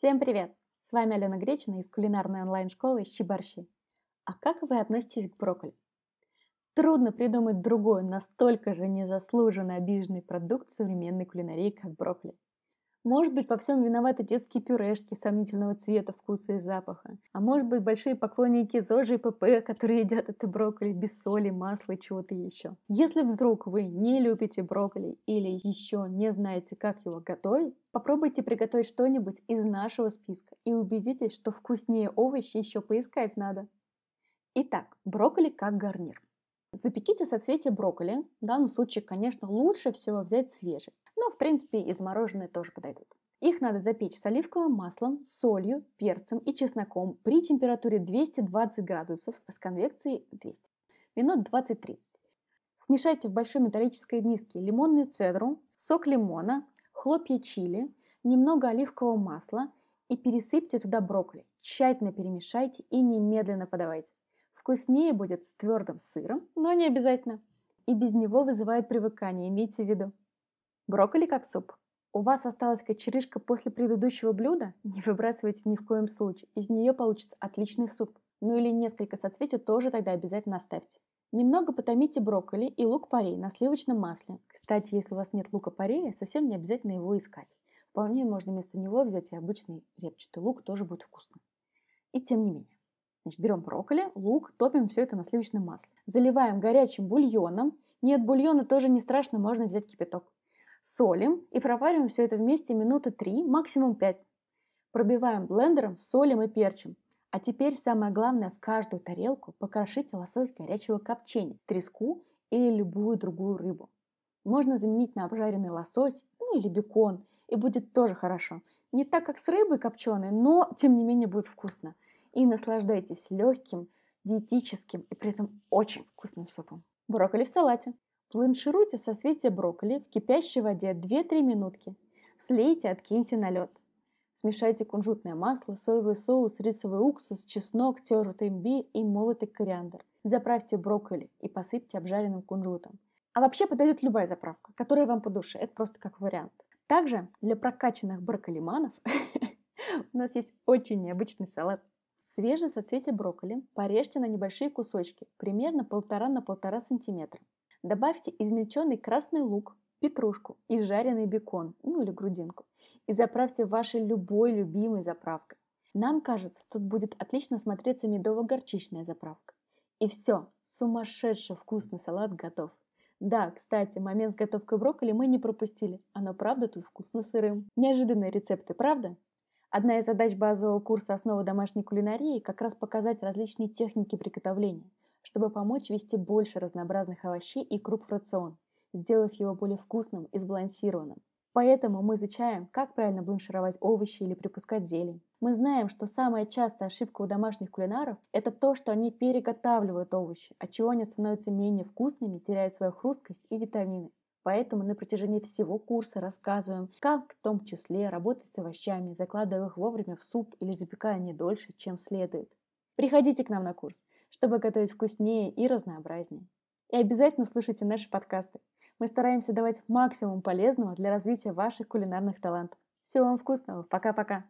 Всем привет! С вами Алена Гречина из кулинарной онлайн-школы «Щи-борщи». А как вы относитесь к брокколи? Трудно придумать другой, настолько же незаслуженно обиженный продукт современной кулинарии, как брокколи. Может быть, во всем виноваты детские пюрешки сомнительного цвета, вкуса и запаха. А может быть, большие поклонники ЗОЖи и ПП, которые едят это брокколи без соли, масла и чего-то еще. Если вдруг вы не любите брокколи или еще не знаете, как его готовить, попробуйте приготовить что-нибудь из нашего списка и убедитесь, что вкуснее овощи еще поискать надо. Итак, брокколи как гарнир. Запеките соцветия брокколи. В данном случае, конечно, лучше всего взять свежий. Но, в принципе, и замороженные тоже подойдут. Их надо запечь с оливковым маслом, солью, перцем и чесноком при температуре 220 градусов с конвекцией 200. Минут 20-30. Смешайте в большой металлической миске лимонную цедру, сок лимона, хлопья чили, немного оливкового масла и пересыпьте туда брокколи. Тщательно перемешайте и немедленно подавайте. Вкуснее будет с твердым сыром, но не обязательно. И без него вызывает привыкание, имейте в виду. Брокколи как суп. У вас осталась кочерышка после предыдущего блюда? Не выбрасывайте ни в коем случае. Из нее получится отличный суп. Ну или несколько соцветий тоже тогда обязательно оставьте. Немного потомите брокколи и лук-порей на сливочном масле. Кстати, если у вас нет лука-порея, совсем не обязательно его искать. Вполне можно вместо него взять и обычный репчатый лук, тоже будет вкусно. И тем не менее. Значит, берем брокколи, лук, топим все это на сливочном масле. Заливаем горячим бульоном. Нет бульона тоже не страшно, можно взять кипяток. Солим и провариваем все это вместе минуты 3, максимум 5. Пробиваем блендером, солим и перчим. А теперь самое главное, в каждую тарелку покрошите лосось горячего копчения, треску или любую другую рыбу. Можно заменить на обжаренный лосось, ну или бекон, и будет тоже хорошо. Не так, как с рыбой копченой, но тем не менее будет вкусно и наслаждайтесь легким, диетическим и при этом очень вкусным супом. Брокколи в салате. Бланшируйте соцветие брокколи в кипящей воде 2-3 минутки. Слейте, откиньте на лед. Смешайте кунжутное масло, соевый соус, рисовый уксус, чеснок, тертый имбирь и молотый кориандр. Заправьте брокколи и посыпьте обжаренным кунжутом. А вообще подойдет любая заправка, которая вам по душе. Это просто как вариант. Также для прокачанных брокколиманов у нас есть очень необычный салат Свежие соцветия брокколи порежьте на небольшие кусочки, примерно 1,5 на 1,5 см. Добавьте измельченный красный лук, петрушку и жареный бекон, ну или грудинку, и заправьте вашей любой любимой заправкой. Нам кажется, тут будет отлично смотреться медово-горчичная заправка. И все, сумасшедший вкусный салат готов. Да, кстати, момент с готовкой брокколи мы не пропустили. Оно правда тут вкусно сырым. Неожиданные рецепты, правда? Одна из задач базового курса «Основы домашней кулинарии» как раз показать различные техники приготовления, чтобы помочь ввести больше разнообразных овощей и круп в рацион, сделав его более вкусным и сбалансированным. Поэтому мы изучаем, как правильно бланшировать овощи или припускать зелень. Мы знаем, что самая частая ошибка у домашних кулинаров – это то, что они переготавливают овощи, отчего они становятся менее вкусными, теряют свою хрусткость и витамины. Поэтому на протяжении всего курса рассказываем, как в том числе работать с овощами, закладывая их вовремя в суп или запекая не дольше, чем следует. Приходите к нам на курс, чтобы готовить вкуснее и разнообразнее. И обязательно слушайте наши подкасты. Мы стараемся давать максимум полезного для развития ваших кулинарных талантов. Всего вам вкусного. Пока-пока.